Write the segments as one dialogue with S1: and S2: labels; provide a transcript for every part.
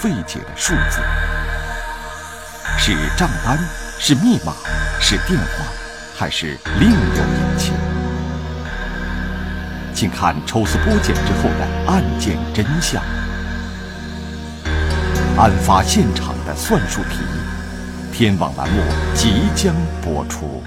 S1: 费解的数字，是账单，是密码，是电话，还是另有隐情？请看抽丝剥茧之后的案件真相。案发现场的算术题，天网栏目即将播出。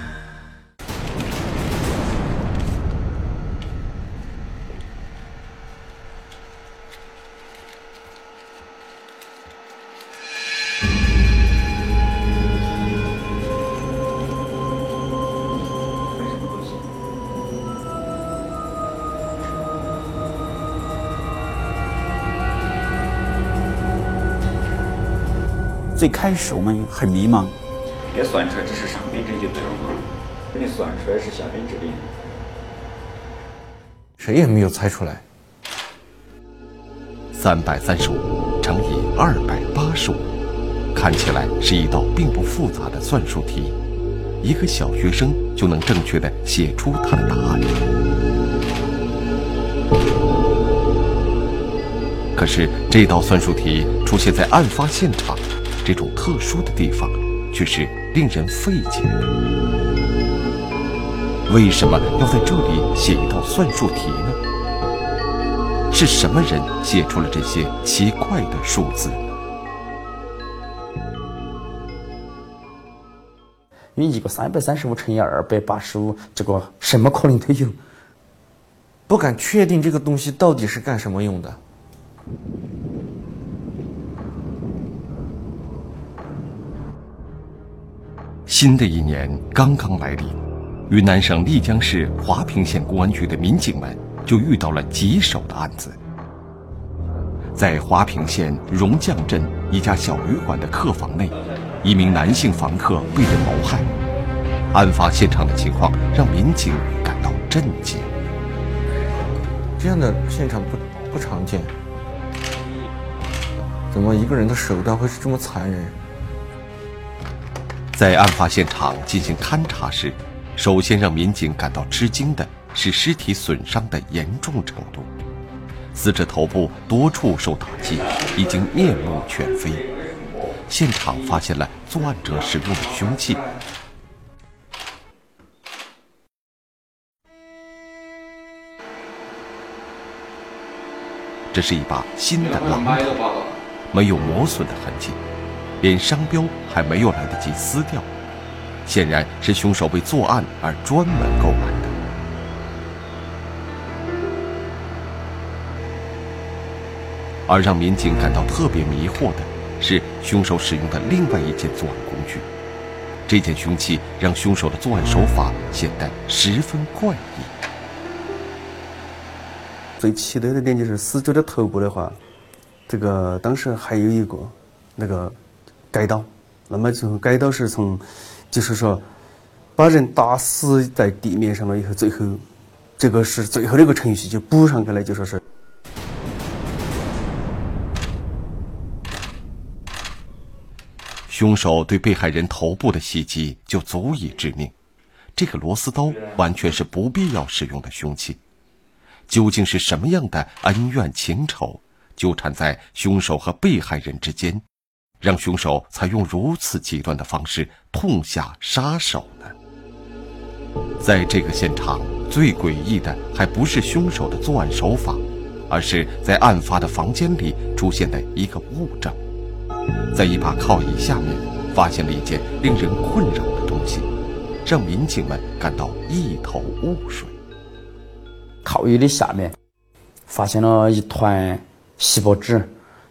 S2: 最开始我们很迷茫，
S3: 别算出来只是上边针就对了嘛？给你算出来是下边指令，
S4: 谁也没有猜出来。
S1: 三百三十五乘以二百八十五，看起来是一道并不复杂的算术题，一个小学生就能正确的写出它的答案。可是这道算术题出现在案发现场。这种特殊的地方，却是令人费解的。为什么要在这里写一道算术题呢？是什么人写出了这些奇怪的数字？
S2: 因为一个三百三十五乘以二百八十五，这个什么可能都有，
S4: 不敢确定这个东西到底是干什么用的。
S1: 新的一年刚刚来临，云南省丽江市华坪县公安局的民警们就遇到了棘手的案子。在华坪县荣将镇一家小旅馆的客房内，一名男性房客被人谋害。案发现场的情况让民警感到震惊。
S4: 这样的现场不不常见，怎么一个人的手段会是这么残忍？
S1: 在案发现场进行勘查时，首先让民警感到吃惊的是尸体损伤的严重程度。死者头部多处受打击，已经面目全非。现场发现了作案者使用的凶器，这是一把新的榔头，没有磨损的痕迹。连商标还没有来得及撕掉，显然是凶手为作案而专门购买的。而让民警感到特别迷惑的是，凶手使用的另外一件作案工具。这件凶器让凶手的作案手法显得十分怪异。
S5: 最奇特的点就是死者的头部的话，这个当时还有一个那个。改刀，那么从改刀是从，就是说，把人打死在地面上了以后，最后，这个是最后的一个程序，就补上去了，就说是。
S1: 凶手对被害人头部的袭击就足以致命，这个螺丝刀完全是不必要使用的凶器。究竟是什么样的恩怨情仇纠缠在凶手和被害人之间？让凶手采用如此极端的方式痛下杀手呢？在这个现场，最诡异的还不是凶手的作案手法，而是在案发的房间里出现的一个物证。在一把靠椅下面，发现了一件令人困扰的东西，让民警们感到一头雾水。
S2: 靠椅的下面，发现了一团锡箔纸，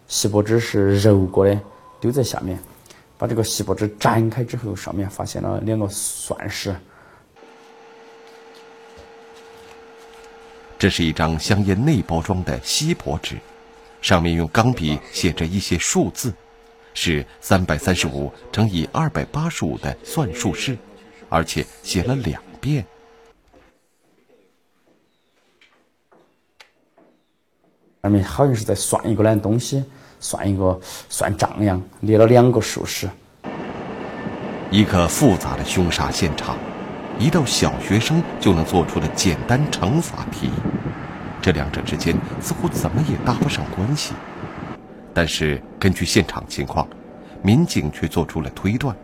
S2: 锡箔纸是揉过的。丢在下面，把这个锡箔纸展开之后，上面发现了两个算式。
S1: 这是一张香烟内包装的锡箔纸，上面用钢笔写着一些数字，是三百三十五乘以二百八十五的算术式，而且写了两遍。
S2: 上面好像是在算一个烂东西。算一个算账样，列了两个数式。
S1: 一个复杂的凶杀现场，一道小学生就能做出的简单乘法题，这两者之间似乎怎么也搭不上关系。但是根据现场情况，民警却做出了推断：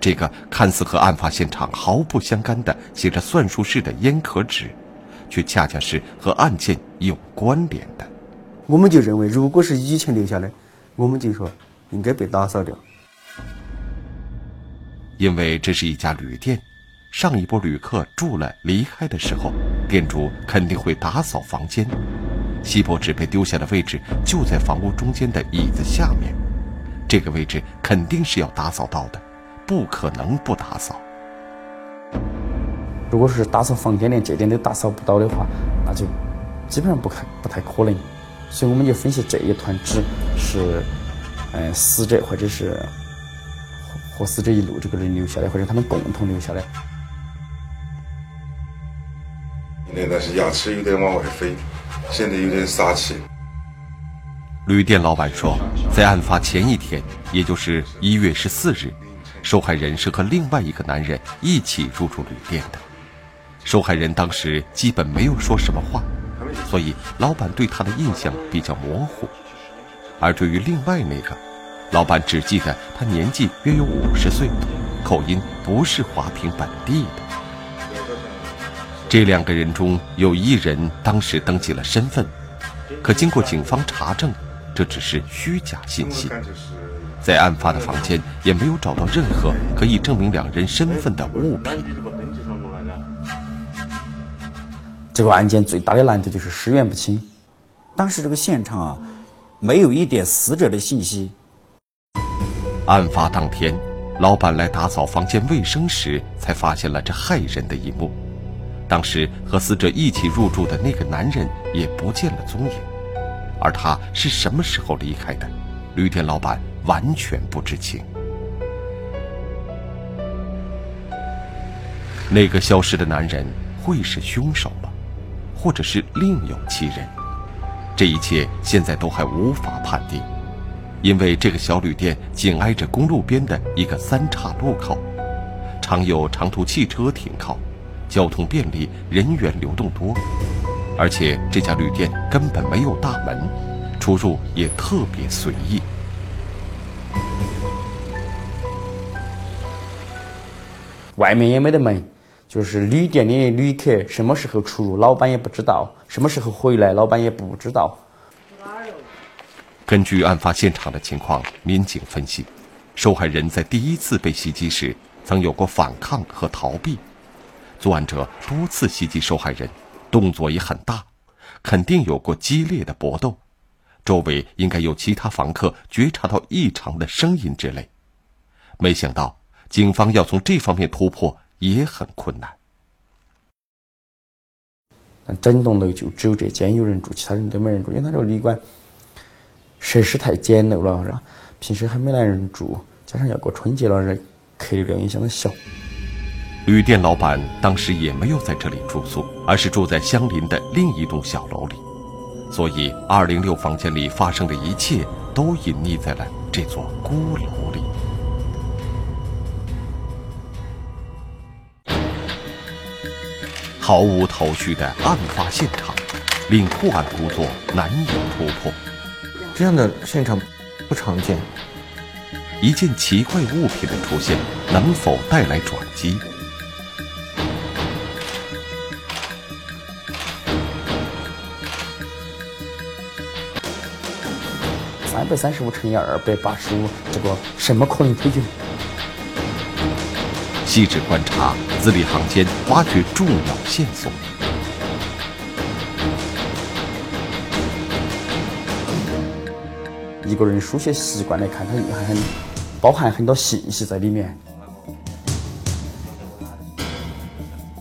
S1: 这个看似和案发现场毫不相干的写着算术式的烟壳纸，却恰恰是和案件有关联的。
S5: 我们就认为，如果是以前留下的，我们就说应该被打扫掉。
S1: 因为这是一家旅店，上一波旅客住了离开的时候，店主肯定会打扫房间。锡箔纸被丢下的位置就在房屋中间的椅子下面，这个位置肯定是要打扫到的，不可能不打扫。
S2: 如果是打扫房间连这点都打扫不到的话，那就基本上不太不太可能。所以我们就分析这一团纸是，嗯，死者或者是。和死者一路这个人留下来，或者他们共同留下来。
S6: 那但是牙齿有点往外飞，显得有点傻气。
S1: 旅店老板说，在案发前一天，也就是一月十四日，受害人是和另外一个男人一起入住旅店的。受害人当时基本没有说什么话，所以老板对他的印象比较模糊。而对于另外那个，老板只记得他年纪约有五十岁，口音不是华平本地的。这两个人中有一人当时登记了身份，可经过警方查证，这只是虚假信息。在案发的房间也没有找到任何可以证明两人身份的物品。
S2: 这个案件最大的难度就是尸源不清。
S7: 当时这个现场啊，没有一点死者的信息。
S1: 案发当天，老板来打扫房间卫生时，才发现了这骇人的一幕。当时和死者一起入住的那个男人也不见了踪影，而他是什么时候离开的，旅店老板完全不知情。那个消失的男人会是凶手？或者是另有其人？这一切现在都还无法判定。因为这个小旅店紧挨着公路边的一个三岔路口，常有长途汽车停靠，交通便利，人员流动多。而且这家旅店根本没有大门，出入也特别随意。
S2: 外面也没得门，就是旅店的旅客什么时候出入，老板也不知道；什么时候回来，老板也不知道。
S1: 根据案发现场的情况，民警分析，受害人在第一次被袭击时曾有过反抗和逃避，作案者多次袭击受害人，动作也很大，肯定有过激烈的搏斗，周围应该有其他房客觉察到异常的声音之类。没想到，警方要从这方面突破也很困难。
S2: 整栋楼就只有这间有人住，其他人都没人住，因为他这个旅馆。设施太简陋了，是吧？平时还没来人住，加上要过春节了，这客流量也相当小。
S1: 旅店老板当时也没有在这里住宿，而是住在相邻的另一栋小楼里，所以二零六房间里发生的一切都隐匿在了这座孤楼里。毫无头绪的案发现场，令破案工作难以突破。
S4: 这样的现场不常见。
S1: 一件奇怪物品的出现，能否带来转机？
S2: 三百三十五乘以二百八十五，这个什么可能解决？
S1: 细致观察，字里行间挖掘重要线索。
S2: 一个人书写习惯来看，它蕴含很包含很多信息在里面。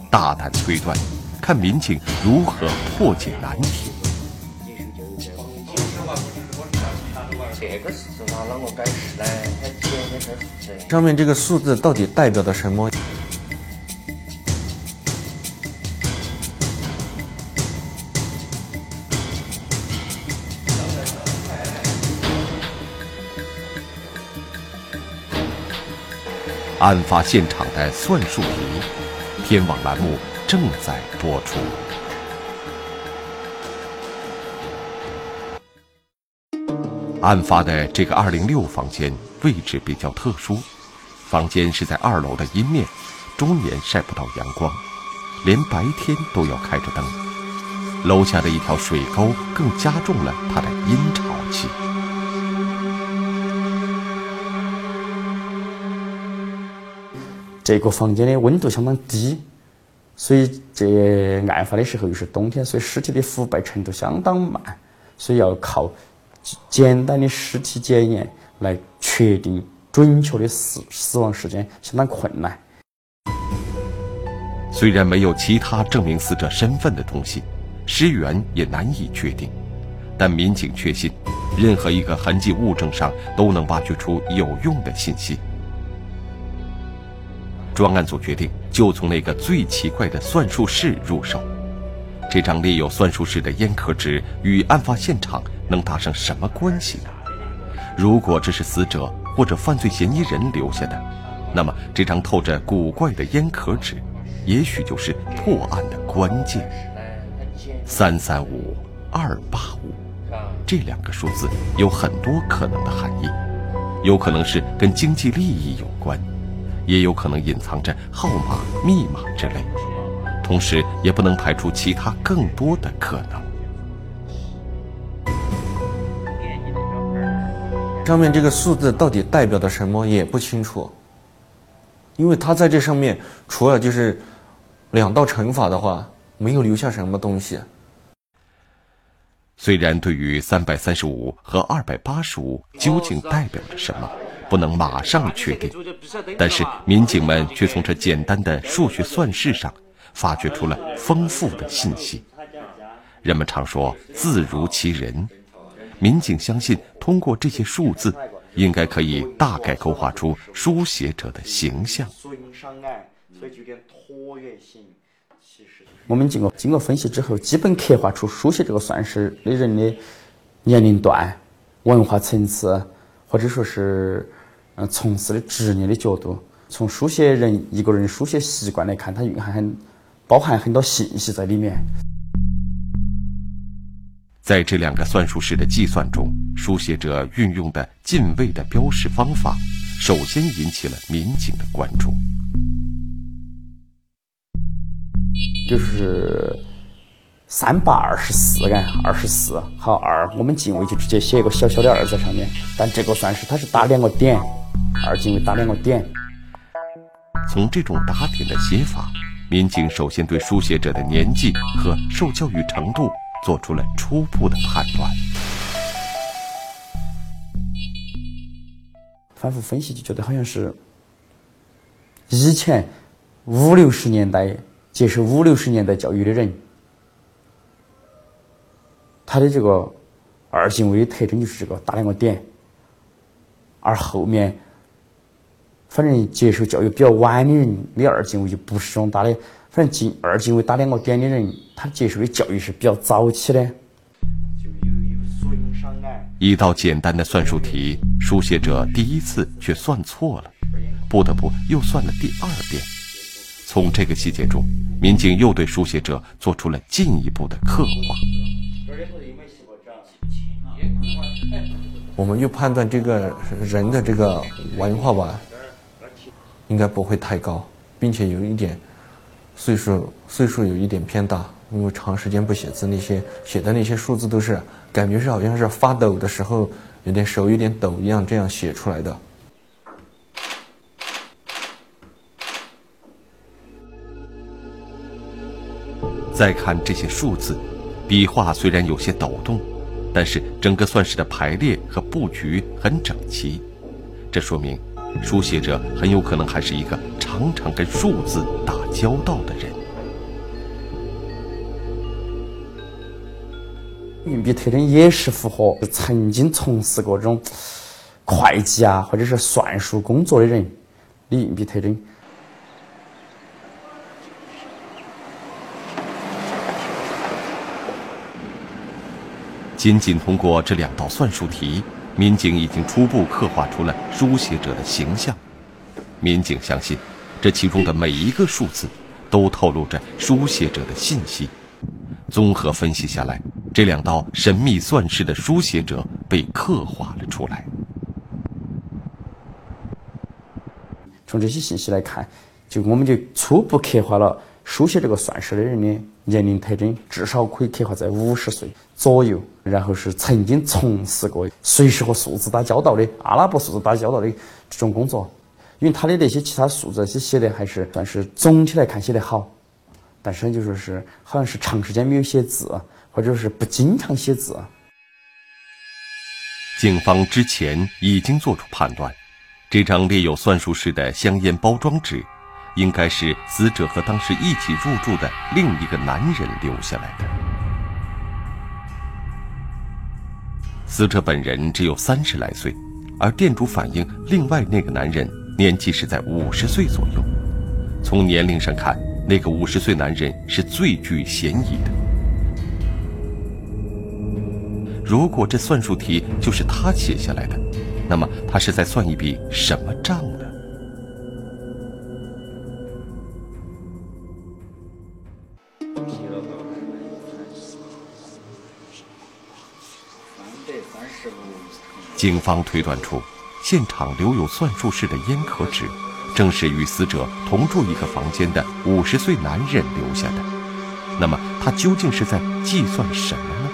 S1: 大胆推断，看民警如何破解难题。
S4: 上面这个数字到底代表的什么？
S1: 案发现场的算术题，天网栏目正在播出。案发的这个二零六房间位置比较特殊，房间是在二楼的阴面，终年晒不到阳光，连白天都要开着灯。楼下的一条水沟更加重了它的阴潮气。
S2: 这个房间的温度相当低，所以这案发的时候又是冬天，所以尸体的腐败程度相当慢，所以要靠简单的尸体检验来确定准确的死死亡时间，相当困难。
S1: 虽然没有其他证明死者身份的东西，尸源也难以确定，但民警确信，任何一个痕迹物证上都能挖掘出有用的信息。专案组决定就从那个最奇怪的算术式入手。这张列有算术式的烟壳纸与案发现场能搭上什么关系呢？如果这是死者或者犯罪嫌疑人留下的，那么这张透着古怪的烟壳纸，也许就是破案的关键。三三五二八五，这两个数字有很多可能的含义，有可能是跟经济利益有关。也有可能隐藏着号码、密码之类，同时也不能排除其他更多的可能。
S4: 上面这个数字到底代表的什么也不清楚，因为他在这上面除了就是两道乘法的话，没有留下什么东西。
S1: 虽然对于三百三十五和二百八十五究竟代表着什么？不能马上确定，但是民警们却从这简单的数学算式上发掘出了丰富的信息。人们常说“字如其人”，民警相信通过这些数字，应该可以大概勾画出书写者的形象。
S2: 我们经过经过分析之后，基本刻画出书写这个算式的人的年龄段、文化层次，或者说是。嗯，从事的职业的角度，从书写人一个人书写习惯来看，它蕴含很包含很多信息在里面。
S1: 在这两个算术式的计算中，书写者运用的进位的标识方法，首先引起了民警的关注。
S2: 就是三八二十四啊，二十四好二，我们进位就直接写一个小小的二在上面，但这个算式它是打两个点。二进位打两个点。
S1: 从这种打点的写法，民警首先对书写者的年纪和受教育程度做出了初步的判断。
S2: 反复分析就觉得好像是以前五六十年代接受五六十年代教育的人，他的这个二进位的特征就是这个打两个点，而后面。反正接受教育比较晚的人的二进位就不是这种打的，反正进二进位打两个点的人，他接受的教育是比较早期的。
S1: 一道简单的算术题，书写者第一次却算错了，不得不又算了第二遍。从这个细节中，民警又对书写者做出了进一步的刻画。
S4: 我们又判断这个人的这个文化吧。应该不会太高，并且有一点岁数岁数有一点偏大，因为长时间不写字，那些写的那些数字都是感觉是好像是发抖的时候有点手有点抖一样这样写出来的。
S1: 再看这些数字，笔画虽然有些抖动，但是整个算式的排列和布局很整齐，这说明。书写者很有可能还是一个常常跟数字打交道的人。
S2: 硬币特征也是符合曾经从事过这种会计啊，或者是算术工作的人的硬币特征。
S1: 仅仅通过这两道算术题。民警已经初步刻画出了书写者的形象。民警相信，这其中的每一个数字，都透露着书写者的信息。综合分析下来，这两道神秘算式的书写者被刻画了出来。
S2: 从这些信息来看，就我们就初步刻画了书写这个算式的人的年龄特征，至少可以刻画在五十岁左右，然后是曾经从事过随时和数字打交道的阿拉伯数字打交道的这种工作。因为他的那些其他数字些写的还是算是总体来看写得好，但是就说是好像是长时间没有写字，或者是不经常写字。
S1: 警方之前已经做出判断，这张列有算术式的香烟包装纸，应该是死者和当时一起入住的另一个男人留下来的。死者本人只有三十来岁，而店主反映，另外那个男人。年纪是在五十岁左右，从年龄上看，那个五十岁男人是最具嫌疑的。如果这算术题就是他写下来的，那么他是在算一笔什么账呢？警方推断出。现场留有算术式的烟壳纸，正是与死者同住一个房间的五十岁男人留下的。那么，他究竟是在计算什么呢？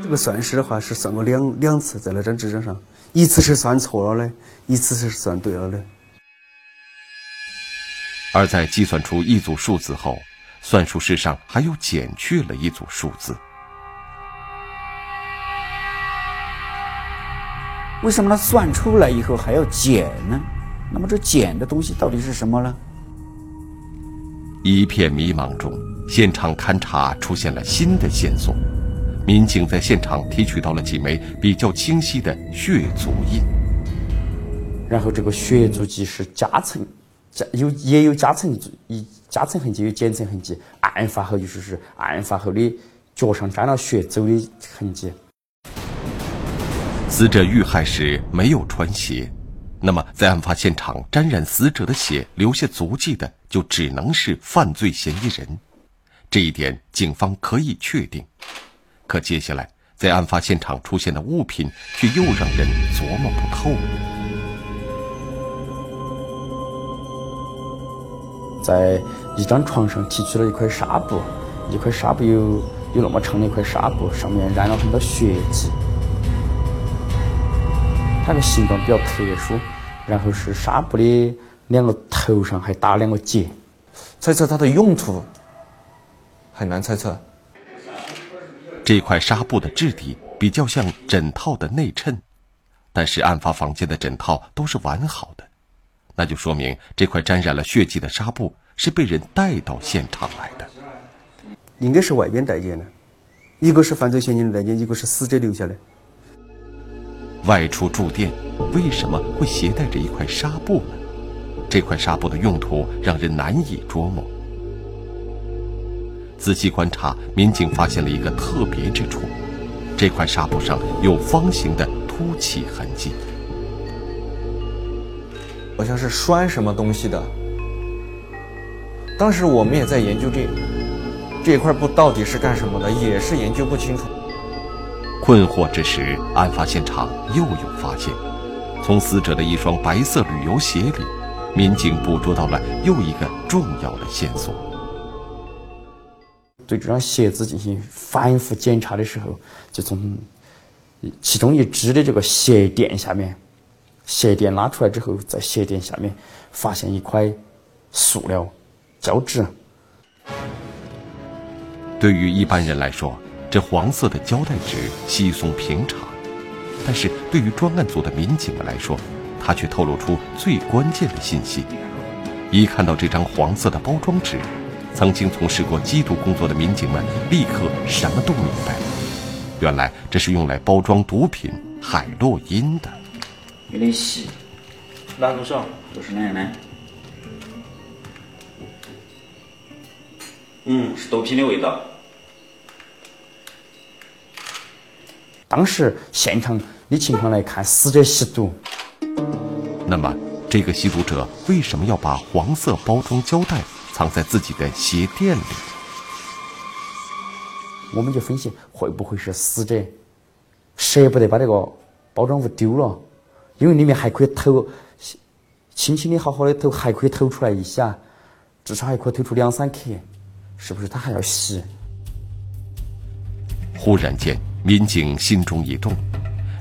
S5: 这个算式的话是算过两两次，在那张纸张上，一次是算错了的，一次是算对了的。
S1: 而在计算出一组数字后，算术式上还又减去了一组数字。
S7: 为什么他算出来以后还要减呢？那么这减的东西到底是什么呢？
S1: 一片迷茫中，现场勘查出现了新的线索。民警在现场提取到了几枚比较清晰的血足印。
S2: 然后这个血足迹是夹层，夹有也有夹层一夹层痕迹，有剪层痕迹。案发后就是是案发后的脚上沾了血走的痕迹。
S1: 死者遇害时没有穿鞋，那么在案发现场沾染死者的血留下足迹的，就只能是犯罪嫌疑人。这一点警方可以确定。可接下来在案发现场出现的物品，却又让人琢磨不透。
S2: 在一张床上提取了一块纱布，一块纱布有有那么长的一块纱布，上面染了很多血迹。它的形状比较特殊，然后是纱布的两个头上还打两个结，
S4: 猜测它的用途很难猜测。
S1: 这块纱布的质地比较像枕套的内衬，但是案发房间的枕套都是完好的，那就说明这块沾染了血迹的纱布是被人带到现场来的。
S5: 应该是外边带进的，一个是犯罪嫌疑人带进，一个是死者留下的。
S1: 外出住店，为什么会携带着一块纱布呢？这块纱布的用途让人难以捉摸。仔细观察，民警发现了一个特别之处：这块纱布上有方形的凸起痕迹，
S4: 好像是拴什么东西的。当时我们也在研究这这块布到底是干什么的，也是研究不清楚。
S1: 困惑之时，案发现场又有发现。从死者的一双白色旅游鞋里，民警捕捉到了又一个重要的线索。
S2: 对这双鞋子进行反复检查的时候，就从其中一只的这个鞋垫下面，鞋垫拉出来之后，在鞋垫下面发现一块塑料胶纸。
S1: 对于一般人来说，这黄色的胶带纸稀松平常，但是对于专案组的民警们来说，它却透露出最关键的信息。一看到这张黄色的包装纸，曾经从事过缉毒工作的民警们立刻什么都明白了。原来这是用来包装毒品海洛因的。
S3: 有点细，拿多少？都是那样的？嗯，是豆皮的味道。
S2: 当时现场的情况来看，死者吸毒。
S1: 那么，这个吸毒者为什么要把黄色包装胶带藏在自己的鞋垫里。
S2: 我们就分析会不会是死者舍不得把这个包装物丢了，因为里面还可以偷，轻轻的、好好的偷，还可以偷出来一些，至少还可以偷出两三克，是不是他还要洗？
S1: 忽然间，民警心中一动，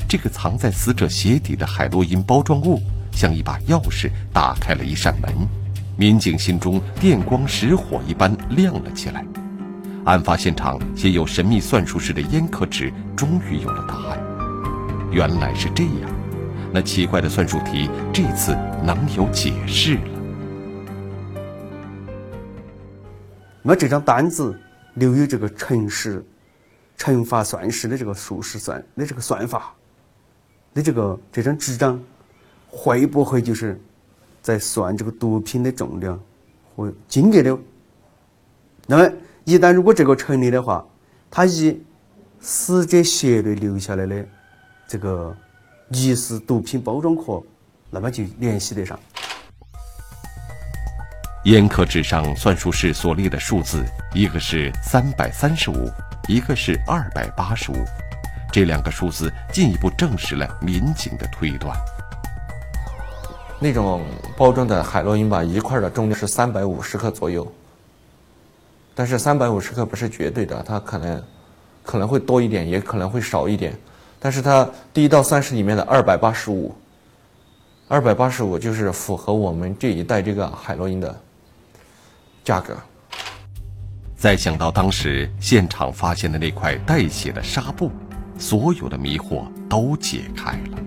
S1: 这个藏在死者鞋底的海洛因包装物，像一把钥匙打开了一扇门。民警心中电光石火一般亮了起来。案发现场写有神秘算术式的烟壳纸终于有了答案，原来是这样，那奇怪的算术题这次能有解释了。
S5: 那么这张单子留有这个乘式、乘法算式的这个数式算的这个算法，的这个这张纸张会不会就是在算这个毒品的重量和金额的？那么。一旦如果这个成立的话，他以死者血内留下来的这个疑似毒品包装壳，那么就联系得上。
S1: 烟壳纸上算术式所列的数字，一个是三百三十五，一个是二百八十五，这两个数字进一步证实了民警的推断。
S4: 那种包装的海洛因吧，一块的重量是三百五十克左右。但是三百五十克不是绝对的，它可能可能会多一点，也可能会少一点。但是它第一到三十里面的二百八十五，二百八十五就是符合我们这一代这个海洛因的价格。
S1: 再想到当时现场发现的那块带血的纱布，所有的迷惑都解开了。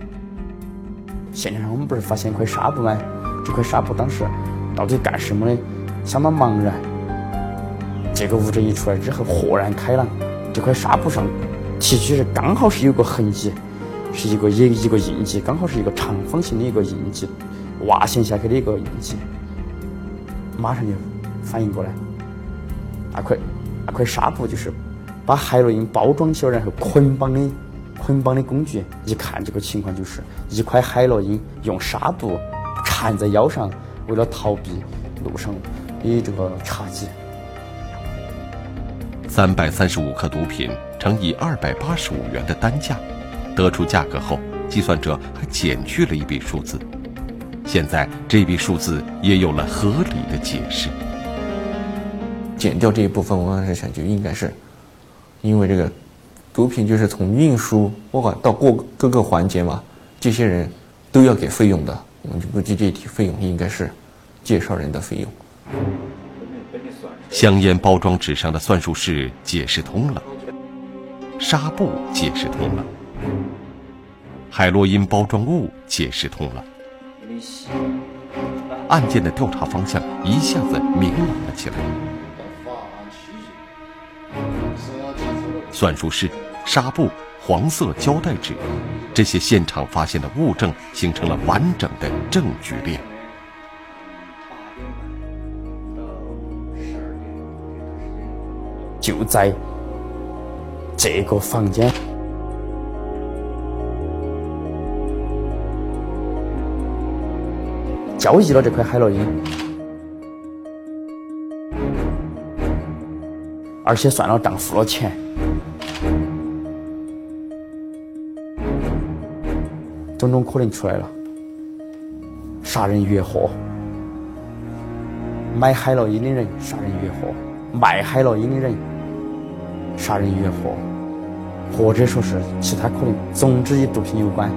S2: 现场上我们不是发现一块纱布吗？这块纱布当时到底干什么的？相当茫然。这个物证一出来之后，豁然开朗。这块纱布上提取是刚好是有个痕迹，是一个一一个印记，刚好是一个长方形的一个印记，挖陷下去的一个印记。马上就反应过来，那块那块纱布就是把海洛因包装起来然后捆绑的捆绑的工具。一看这个情况就是一块海洛因用纱布缠在腰上，为了逃避路上的这个查缉。
S1: 三百三十五克毒品乘以二百八十五元的单价，得出价格后，计算者还减去了一笔数字。现在这笔数字也有了合理的解释。
S4: 减掉这一部分，我当时想就应该是，因为这个毒品就是从运输包括到过各个环节嘛，这些人都要给费用的，我们就估计这一笔费用应该是介绍人的费用。
S1: 香烟包装纸上的算术式解释通了，纱布解释通了，海洛因包装物解释通了，案件的调查方向一下子明朗了起来。算术式、纱布、黄色胶带纸，这些现场发现的物证形成了完整的证据链。
S2: 就在这个房间，交易了这块海洛因，而且算了账，付了钱，种种可能出来了：杀人越货，买海洛因的人杀人越货，卖海洛因的人。杀人越货，或者说是其他可能，总之与毒品有关。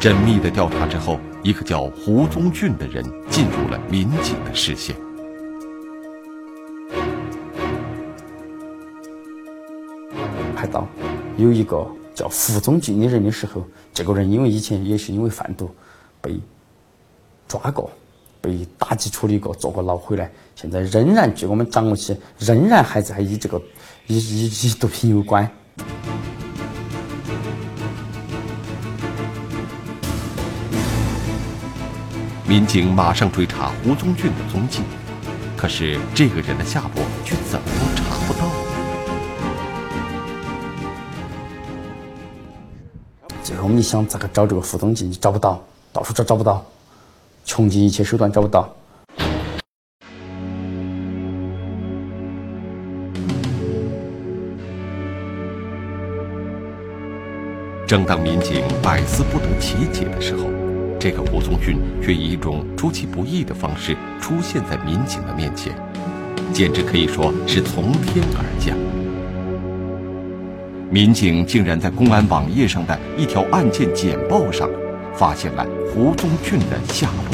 S1: 缜密的调查之后，一个叫胡宗俊的人进入了民警的视线。
S2: 拍到有一个叫胡宗俊的人的时候，这个人因为以前也是因为贩毒被抓过。被打击处理过，坐过牢回来，现在仍然据我们掌握起，仍然还在与这个与与与毒品有关。
S1: 民警马上追查胡宗俊的踪迹，可是这个人的下落却怎么都查不到。
S2: 最后我们一想，咋个找这个胡宗俊？找不到，到处找找不到。穷尽一切手段找不到。
S1: 正当民警百思不得其解的时候这个胡宗俊却以一种出其不意的方式出现在民警的面前简直可以说是从天而降。民警竟然在公安网页上的一条案件简报上发现了胡宗俊的下落。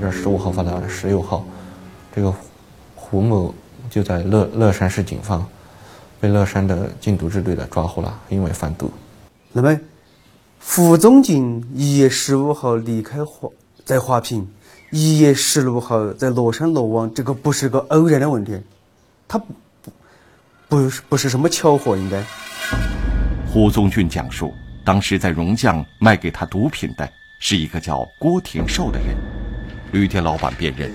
S4: 这十五号发的十六号，这个胡某就在乐乐山市警方被乐山的禁毒支队的抓获了，因为贩毒。
S5: 那么，胡宗俊一月十五号离开华在华坪，一月十六号在乐山落网，这个不是个偶然的问题，他不不不是不是什么巧合，应该。
S1: 胡宗俊讲述，当时在荣江卖给他毒品的是一个叫郭廷寿的人。旅店老板辨认，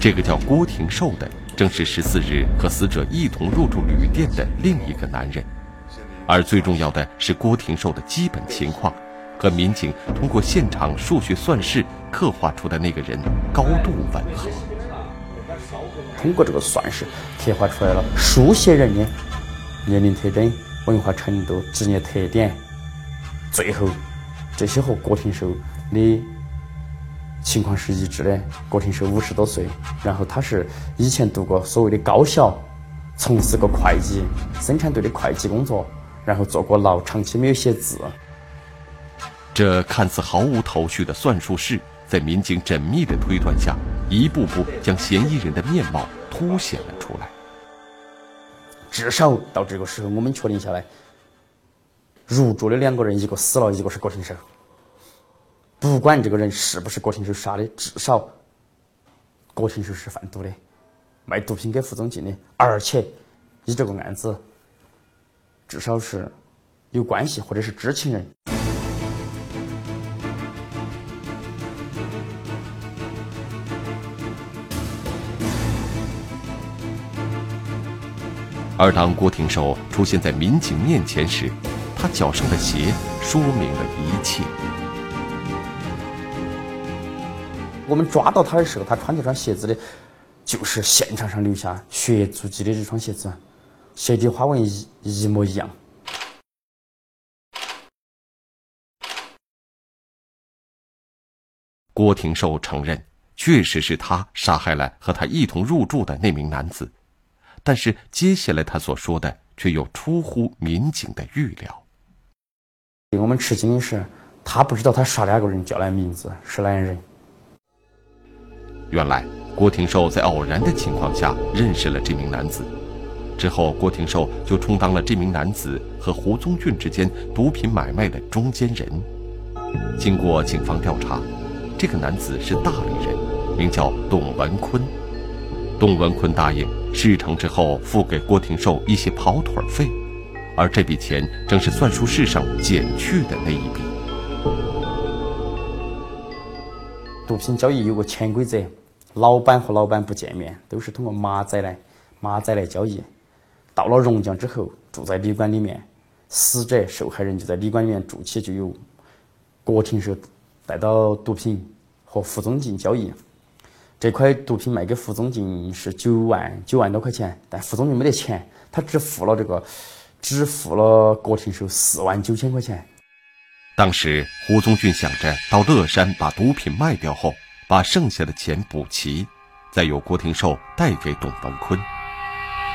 S1: 这个叫郭廷寿的正是十四日和死者一同入住旅店的另一个男人。而最重要的是，郭廷寿的基本情况和民警通过现场数学算式刻画出的那个人高度吻合。
S2: 通过这个算式刻画出来了书写人的年龄特征、文化程度、职业特点，最后这些和郭廷寿的情况是一致的。郭廷寿五十多岁，然后他是以前读过所谓的高校，从事过会计、生产队的会计工作，然后坐过牢，长期没有写字。
S1: 这看似毫无头绪的算术式，在民警缜密的推断下，一步步将嫌疑人的面貌凸显了出来。
S2: 至少到这个时候，我们确定下来，入住的两个人，一个死了，一个是郭廷寿。不管这个人是不是郭廷寿杀的，至少郭廷寿是贩毒的，卖毒品给胡宗进的，而且以这个案子，至少是有关系或者是知情人。
S1: 而当郭廷寿出现在民警面前时，他脚上的鞋说明了一切。
S2: 我们抓到他的时候，他穿这双鞋子的，就是现场上留下血足迹的这双鞋子，鞋底花纹一一模一样。
S1: 郭廷寿承认，确实是他杀害了和他一同入住的那名男子，但是接下来他所说的却又出乎民警的预料。
S2: 令我们吃惊的是，他不知道他杀两个人叫来名字是哪人。
S1: 原来，郭廷寿在偶然的情况下认识了这名男子，之后郭廷寿就充当了这名男子和胡宗俊之间毒品买卖的中间人。经过警方调查，这个男子是大理人，名叫董文坤。董文坤答应事成之后付给郭廷寿一些跑腿费，而这笔钱正是算术式上减去的那一笔。
S2: 毒品交易有个潜规则。老板和老板不见面，都是通过马仔来马仔来交易。到了榕江之后，住在旅馆里面，死者受害人就在旅馆里面住起，就有郭廷寿带到毒品和胡宗进交易。这块毒品卖给胡宗进是九万九万多块钱，但胡宗进没得钱，他只付了这个，只付了郭廷寿四万九千块钱。
S1: 当时胡宗俊想着到乐山把毒品卖掉后。把剩下的钱补齐，再由郭廷寿带给董文坤。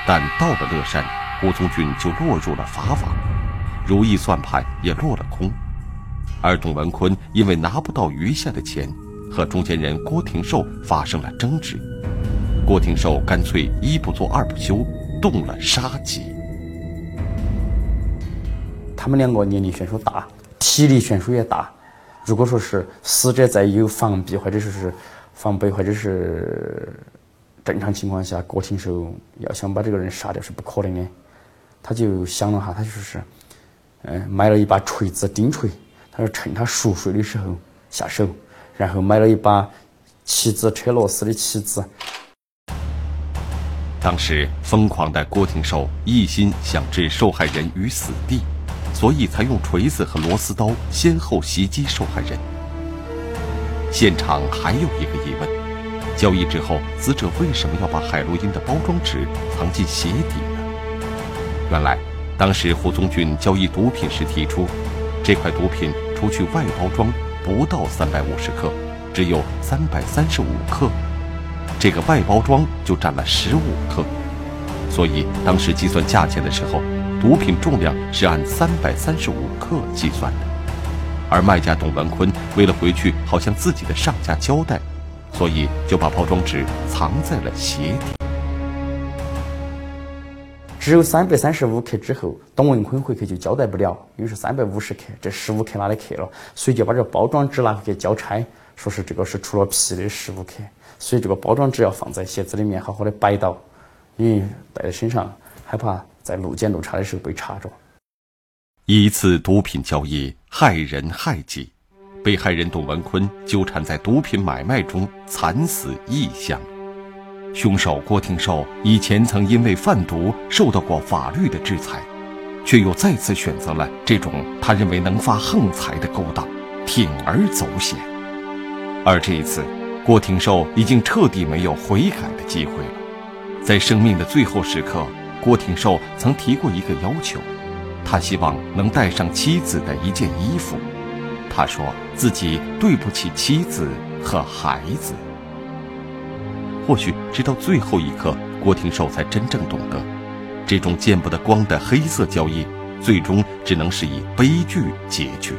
S1: 但到了乐山，胡宗俊就落入了法网，如意算盘也落了空。而董文坤因为拿不到余下的钱，和中间人郭廷寿发生了争执。郭廷寿干脆一不做二不休，动了杀机。
S2: 他们两个年龄悬殊大，体力悬殊也大。如果说是死者在有防备或者说是防备或者是正常情况下，郭廷寿要想把这个人杀掉是不可能的。他就想了哈，他就说是，嗯，买了一把锤子钉锤，他说趁他熟睡的时候下手，然后买了一把棋子车螺丝的棋子。
S1: 当时疯狂的郭廷寿一心想置受害人于死地。所以才用锤子和螺丝刀先后袭击受害人。现场还有一个疑问：交易之后，死者为什么要把海洛因的包装纸藏进鞋底呢？原来，当时胡宗俊交易毒品时提出，这块毒品除去外包装不到三百五十克，只有三百三十五克，这个外包装就占了十五克，所以当时计算价钱的时候，毒品重量是按三百三十五克计算的。而卖家董文坤为了回去好向自己的上家交代，所以就把包装纸藏在了鞋底。
S2: 只有三百三十五克之后，董文坤回去就交代不了，因为是三百五十克，这十五克哪里去了？所以就把这个包装纸拿回去交差，说是这个是出了皮的十五克，所以这个包装纸要放在鞋子里面好好的摆到，因为带在身上害怕在路检路查的时候被查着。
S1: 一次毒品交易害人害己，被害人董文坤纠缠在毒品买卖中惨死异乡。凶手郭廷寿以前曾因为贩毒受到过法律的制裁，却又再次选择了这种他认为能发横财的勾当，铤而走险。而这一次，郭廷寿已经彻底没有悔改的机会了。在生命的最后时刻，郭廷寿曾提过一个要求，他希望能带上妻子的一件衣服。他说自己对不起妻子和孩子。或许直到最后一刻，郭廷寿才真正懂得，这种见不得光的黑色交易，最终只能是以悲剧结局。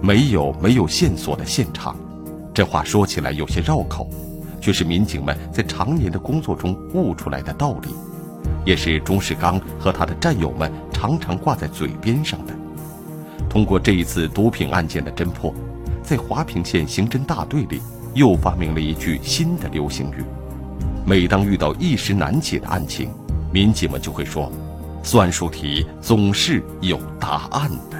S1: 没有没有线索的现场，这话说起来有些绕口，却是民警们在常年的工作中悟出来的道理，也是钟世刚和他的战友们常常挂在嘴边上的。通过这一次毒品案件的侦破。在华平县刑侦大队里，又发明了一句新的流行语：每当遇到一时难解的案情，民警们就会说：“算术题总是有答案的。”